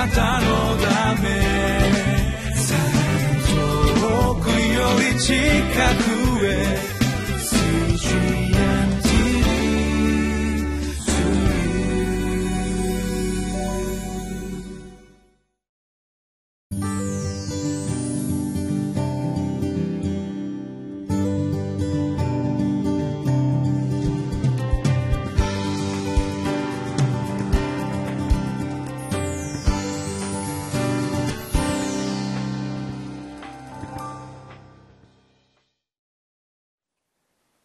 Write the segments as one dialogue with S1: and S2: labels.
S1: なたのため。遠くより近く。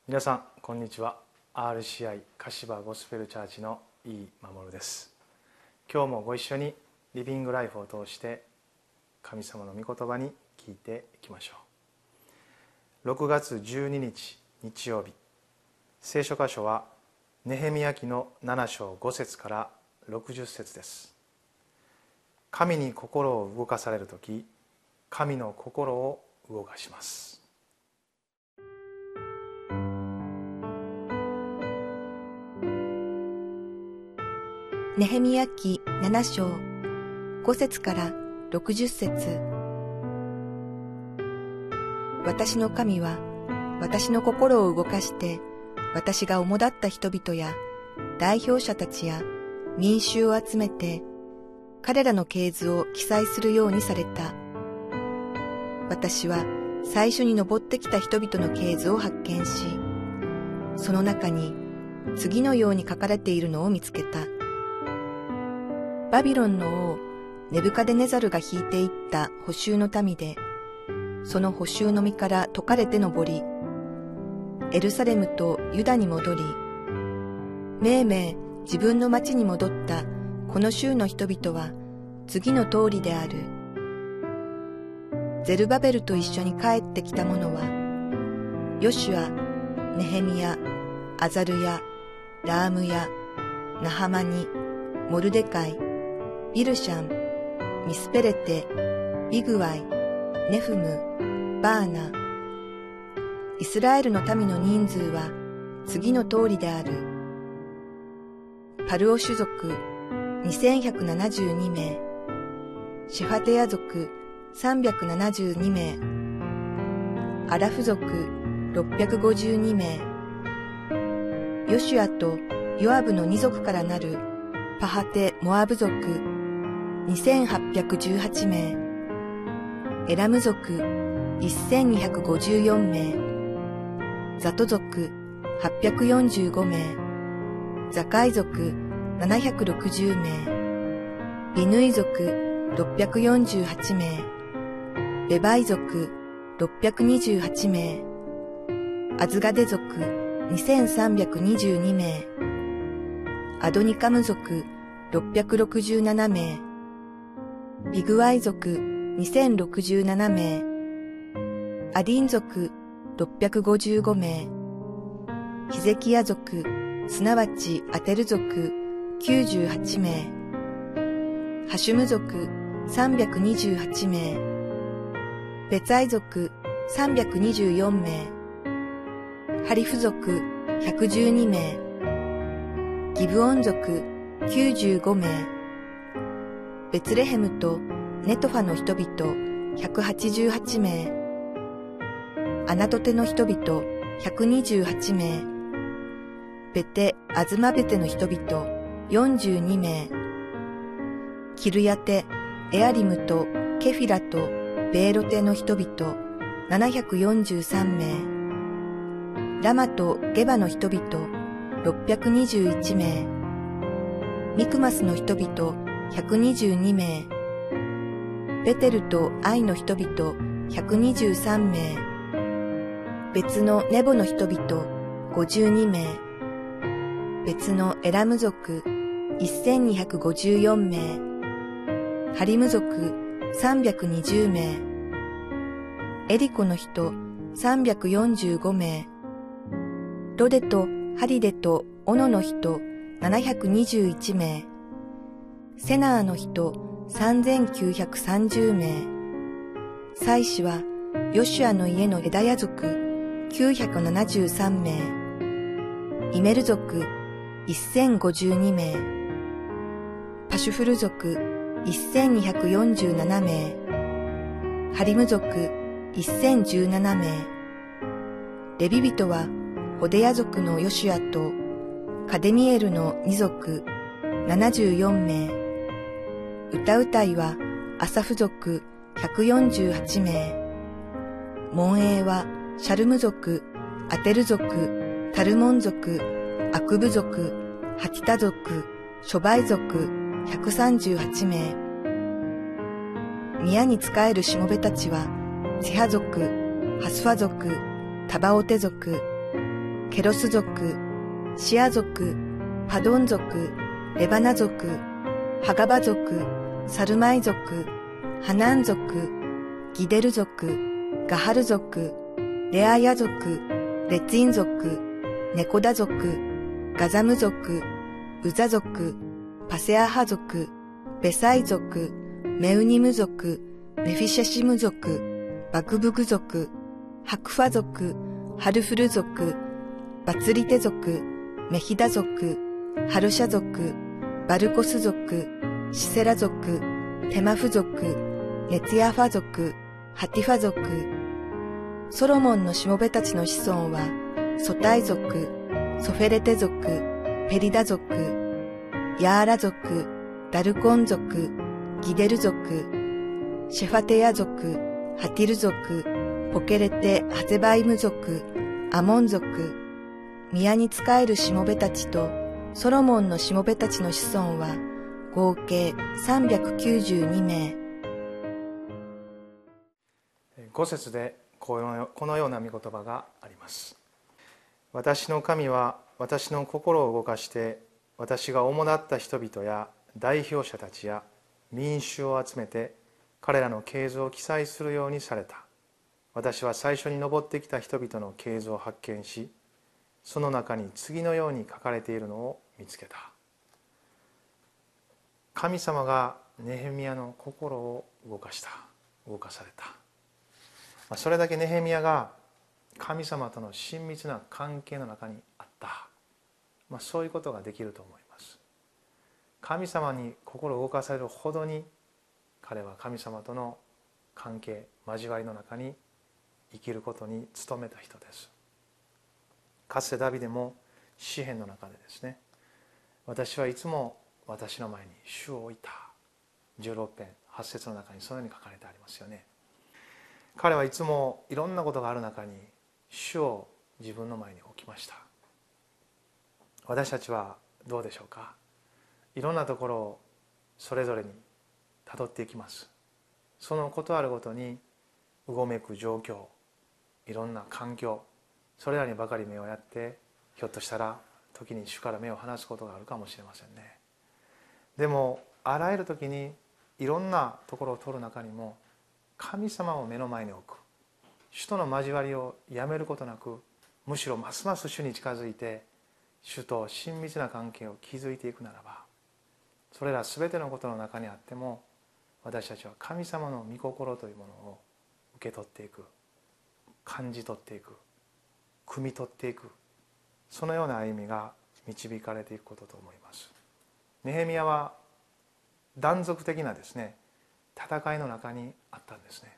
S2: 皆さんこんにちは。RCI 柏ゴスペルチャーチの井伊守です。今日もご一緒にリビングライフを通して神様の御言葉に聞いていきましょう。6月12日日曜日聖書箇所はネヘミヤ記の7章5節から60節です。神に心を動かされる時神の心を動かします。
S3: ネヘミヤ記7章5節から60節私の神は私の心を動かして私が主だった人々や代表者たちや民衆を集めて彼らの系図を記載するようにされた。私は最初に登ってきた人々の系図を発見し、その中に次のように書かれているのを見つけた。バビロンの王、ネブカデネザルが引いていった補修の民で、その補修の身から解かれて登り、エルサレムとユダに戻り、めいめい自分の町に戻ったこの州の人々は次の通りである。ゼルバベルと一緒に帰ってきた者は、ヨシュア、ネヘミヤ、アザルヤ、ラームヤ、ナハマニ、モルデカイ、ビルシャン、ミスペレテ、ビグワイ、ネフム、バーナ。イスラエルの民の人数は次の通りである。パルオ種族2172名、シファテヤ族372名、アラフ族652名、ヨシュアとヨアブの二族からなるパハテ・モアブ族2818名、エラム族1254名、ザト族845名、ザカイ族760名、ビヌイ族648名、ベバイ族628名、アズガデ族2322名、アドニカム族667名、ビグワイ族2067名、アディン族655名、ヒゼキヤ族、すなわちアテル族98名、ハシュム族328名、ベツアイ族324名、ハリフ族112名、ギブオン族95名、ベツレヘムとネトファの人々188名、アナトテの人々128名、ベテ・アズマベテの人々42名、キルヤテ、エアリムとケフィラとベーロテの人々743名、ラマとゲバの人々621名、ミクマスの人々122名、ベテルと愛の人々123名、別のネボの人々52名、別のエラム族1254名、ハリム族320名、エリコの人345名、ロデとハリデとオノの人721名、セナーの人3930名。祭司はヨシュアの家の枝屋族973名。イメル族1052名。パシュフル族1247名、ハリム族1017名、レビ人はホデヤ族のヨシュアとカデミエルの二族74名、歌うたいはアサフ族148名、門営はシャルム族、アテル族、タルモン族、アクブ族、ハティタ族、諸倍族138名。宮に仕えるしもべたちは、セハ族、ハスファ族、タバオテ族、ケロス族、シア族、パドン族、レバナ族、ハガバ族、サルマイ族、ハナン族、ギデル族、ガハル族、レアヤ族、レツィン族、ネコダ族、ガザム族、ウザ族、パセアハ族、ベサイ族、メウニム族、メフィシェシム族、バクブグ族、ハクファ族、ハルフル族、バツリテ族、メヒダ族、ハルシャ族、バルコス族、シセラ族、テマフ族、ネツヤファ族、ハティファ族、ソロモンのしもべたちの子孫は、ソタイ族、ソフェレテ族、ペリダ族、ヤーラ族、ダルコン族、ギデル族、シェファテヤ族、ハティル族、ポケレテ・ハゼバイム族、アモン族、宮に仕えるしもべたちと、ソロモンのしもべたちの子孫は、合計392名。
S2: 5節でこのこのような御言葉があります私の神は私の心を動かして私が主だった人々や代表者たちや民衆を集めて彼らの系図を記載するようにされた私は最初に登ってきた人々の系図を発見しその中に次のように書かれているのを見つけた。神様がネヘミヤの心を動かした。動かされた。それだけネヘミヤが神様との親密な関係の中にあった、まあ、そういうことができると思います。神様に心を動かされるほどに彼は神様との関係交わりの中に生きることに努めた人です。かつてダビデも詩篇の中でですね私はいつも私の前に主を置いた。16編8節の中にそのように書かれてありますよね。彼はいつもいろんなことがある中に主を自分の前に置きました。私たちはどうでしょうか？いろんなところをそれぞれにたどっていきます。そのことあるごとにうごめく状況いろんな環境それらにばかり目をやってひょっとしたら時に主から目を離すことがあるかもしれませんね。でもあらゆる時にいろんなところを取る中にも神様を目の前に置く。主との交わりをやめることなくむしろますます主に近づいて主と親密な関係を築いていくならばそれら全てのことの中にあっても私たちは神様の御心というものを受け取っていく。感じ取っていく。汲み取っていく。そのような歩みが導かれていくことと思います。ネヘミヤは断続的なですね戦いの中にあったんですね。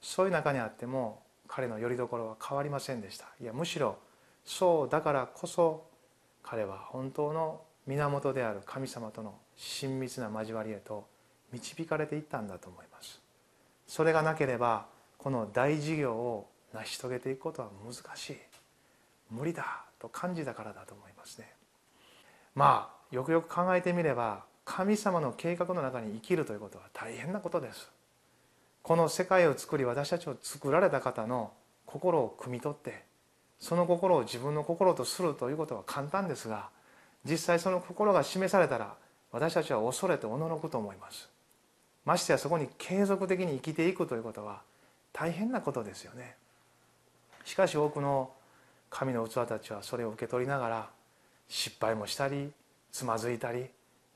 S2: そういう中にあっても彼の拠り所は変わりませんでした。いやむしろそうだからこそ彼は本当の源である神様との親密な交わりへと導かれていったんだと思います。それがなければこの大事業を成し遂げていくことは難しい。無理だ。と感じたからだと思いますね。まあよくよく考えてみれば神様の計画の中に生きるということは大変なことです。この世界を作り私たちを作られた方の心を汲み取ってその心を自分の心とするということは簡単ですが実際その心が示されたら私たちは恐れておののくと思います。ましてやそこに継続的に生きていくということは大変なことですよね。しかし多くの神の器たちはそれを受け取りながら失敗もしたりつまずいたり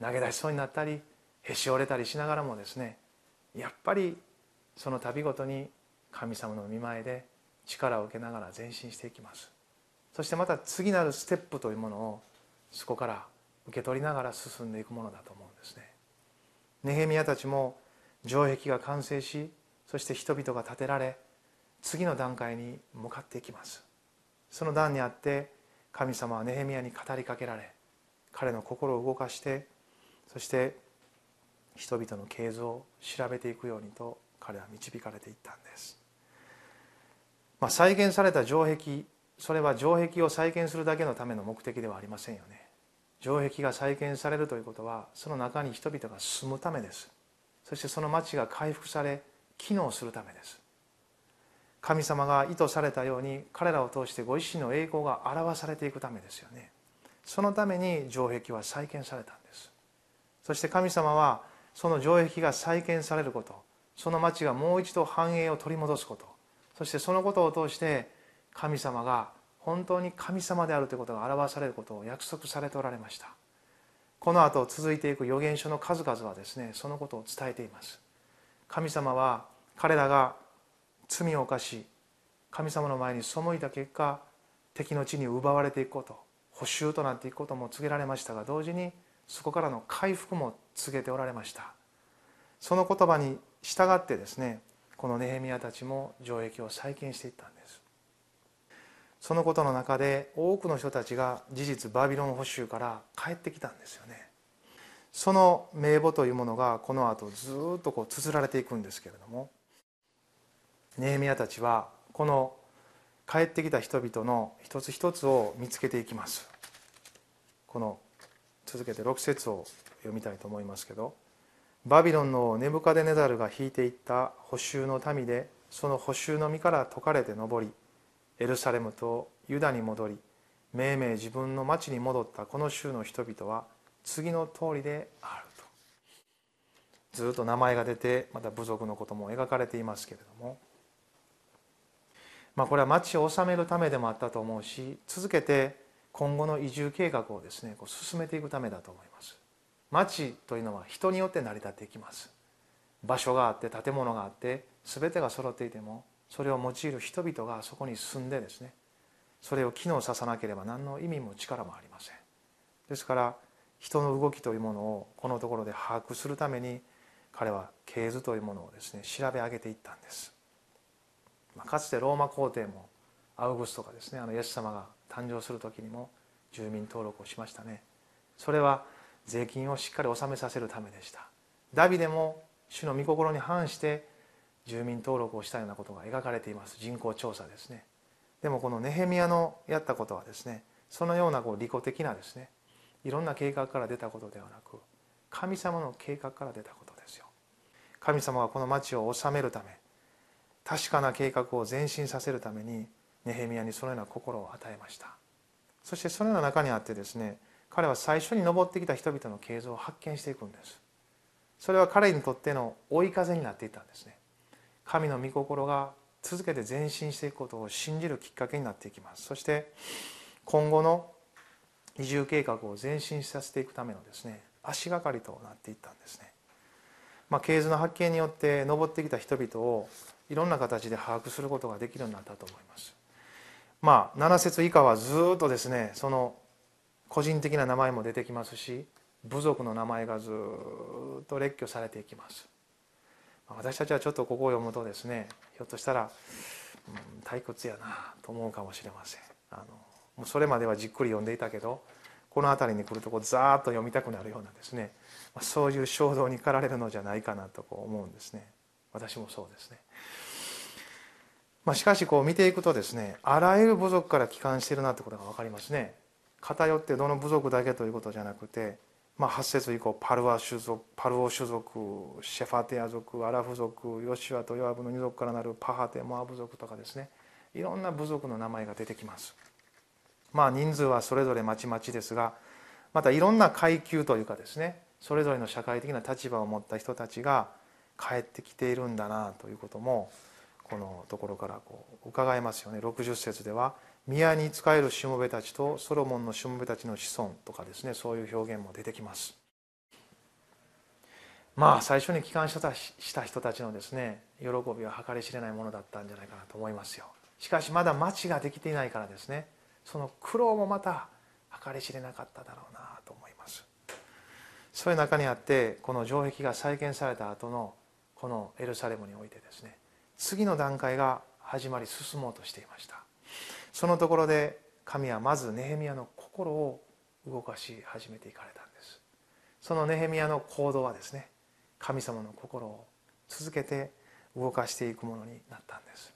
S2: 投げ出しそうになったりへし折れたりしながらもですねやっぱりその度ごとに神様の見前で力を受けながら前進していきます。そしてまた次なるステップというものをそこから受け取りながら進んでいくものだと思うんですね。ネヘミヤたちも城壁が完成しそして人々が建てられ次の段階に向かっていきます。その段にあって神様はネヘミヤに語りかけられ彼の心を動かしてそして人々の経図を調べていくようにと彼は導かれていったんです、まあ、再現された城壁それは城壁を再建するだけのための目的ではありませんよね。城壁が再建されるということはその中に人々が住むためです。そしてその町が回復され機能するためです。神様が意図されたように彼らを通してご自身の栄光が表されていくためですよね。そのために城壁は再建されたんです。そして神様はその城壁が再建されることその町がもう一度繁栄を取り戻すことそしてそのことを通して神様が本当に神様であるということが表されることを約束されておられました。この後続いていく預言書の数々はですねそのことを伝えています。神様は彼らが罪を犯し神様の前に背いた結果敵の地に奪われていくこと補修となっていくことも告げられましたが同時にそこからの回復も告げておられました。その言葉に従ってですねこのネヘミヤたちも城壁を再建していったんです。そのことの中で多くの人たちが事実バビロン捕囚から帰ってきたんですよね。その名簿というものがこの後ずっとこう綴られていくんですけれどもネヘミヤたちはこの帰ってきた人々の一つ一つを見つけていきます。この続けて6節を読みたいと思いますけどバビロンのネブカデネザルが引いていった補修の民でその補修の身から解かれて上りエルサレムとユダに戻り命名自分の町に戻ったこの州の人々は次の通りであると。ずっと名前が出てまた部族のことも描かれていますけれどもまあこれは町を治めるためでもあったと思うし続けて今後の移住計画をですねこう進めていくためだと思います。町というのは人によって成り立っていきます。場所があって建物があって全てが揃っていてもそれを用いる人々がそこに住んでですねそれを機能させなければ何の意味も力もありません。ですから人の動きというものをこのところで把握するために彼は系図というものをですね調べ上げていったんです、まあ、かつてローマ皇帝もアウグストがですねあのイエス様が誕生する時にも住民登録をしましたね。それは税金をしっかり納めさせるためでした。ダビデも主の御心に反して住民登録をしたようなことが描かれています。人口調査ですね。でもこのネヘミヤのやったことはですねそのようなこう利己的なですねいろんな計画から出たことではなく神様の計画から出たことですよ。神様はこの町を治めるため確かな計画を前進させるためにネヘミヤにそのような心を与えました。そしてそのような中にあってですね彼は最初に登ってきた人々の形状を発見していくんです。それは彼にとっての追い風になっていたんですね。神の御心が続けて前進していくことを信じるきっかけになっていきます。そして今後の移住計画を前進させていくためのですね足がかりとなっていったんですね。まあ、系図の発見によって登ってきた人々をいろんな形で把握することができるようになったと思います。まあ7節以下はずっとですねその個人的な名前も出てきますし部族の名前がずっと列挙されていきます。私たちはちょっとここを読むとですねひょっとしたら、うん、退屈やなと思うかもしれません。あのもうそれまではじっくり読んでいたけどこの辺りに来るとこうザーッと読みたくなるようなですねそういう衝動に駆られるのじゃないかなとこう思うんですね。私もそうですね。まあ、しかしこう見ていくとですねあらゆる部族から帰還しているなってことが分かりますね。偏ってどの部族だけということじゃなくて、まあ、8節以降パルア種族パルオ種族シェファテア族アラフ族ヨシュアとヨアブの二族からなるパハテモアブ族とかですねいろんな部族の名前が出てきます。まあ人数はそれぞれまちまちですがまたいろんな階級というかですねそれぞれの社会的な立場を持った人たちが帰ってきているんだなということもこのところからこう伺えますよね。60節では宮に仕えるしもべたちとソロモンのしもべたちの子孫とかですねそういう表現も出てきます。まあ最初に帰還した人たちのですね喜びは計り知れないものだったんじゃないかなと思いますよ。しかしまだ町ができていないからですねその苦労もまた計り知れなかっただろうなと思います。そういう中にあってこの城壁が再建された後のこのエルサレムにおいてですね次の段階が始まり進もうとしていました。そのところで神はまずネヘミヤの心を動かし始めていかれたんです。そのネヘミヤの行動はですね神様の心を続けて動かしていくものになったんです。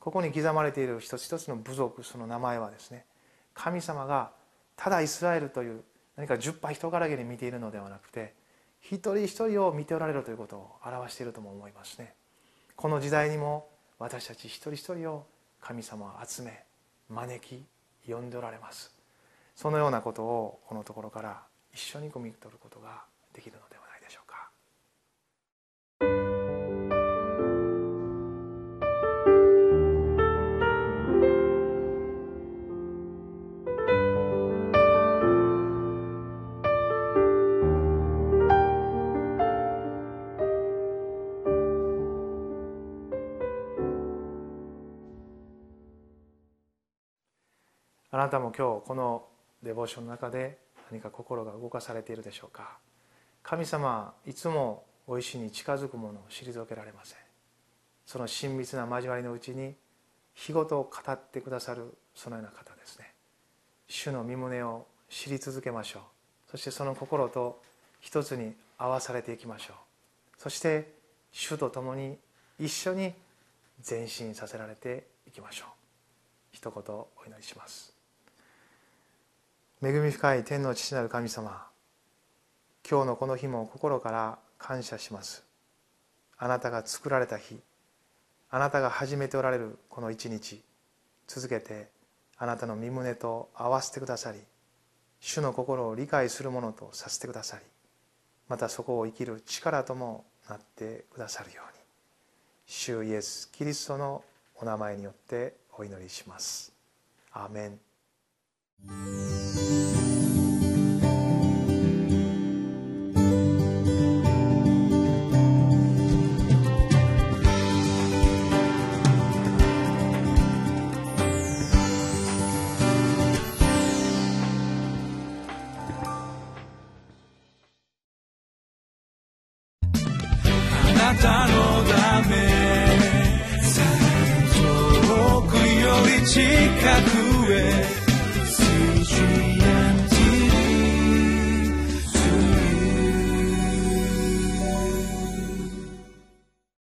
S2: ここに刻まれている一つ一つの部族その名前はですね神様がただイスラエルという何か十羽人柄げに見ているのではなくて一人一人を見ておられるということを表しているとも思いますね。この時代にも私たち一人一人を神様は集め招き呼んでおられます。そのようなことをこのところから一緒に汲み取ることができるのであなたも今日このデボーションの中で何か心が動かされているでしょうか？神様いつもご意志に近づくものを退けられません。その親密な交わりのうちに日ごとを語ってくださるそのような方ですね。主の身胸を知り続けましょう。そしてその心と一つに合わされていきましょう。そして主と共に一緒に前進させられていきましょう。一言お祈りします。恵み深い天の父なる神様今日のこの日も心から感謝しますあなたが作られた日あなたが始めておられるこの一日続けてあなたの身胸と合わせてくださり主の心を理解するものとさせてくださりまたそこを生きる力ともなってくださるように主イエス・キリストのお名前によってお祈りします。アメン
S1: 嗯。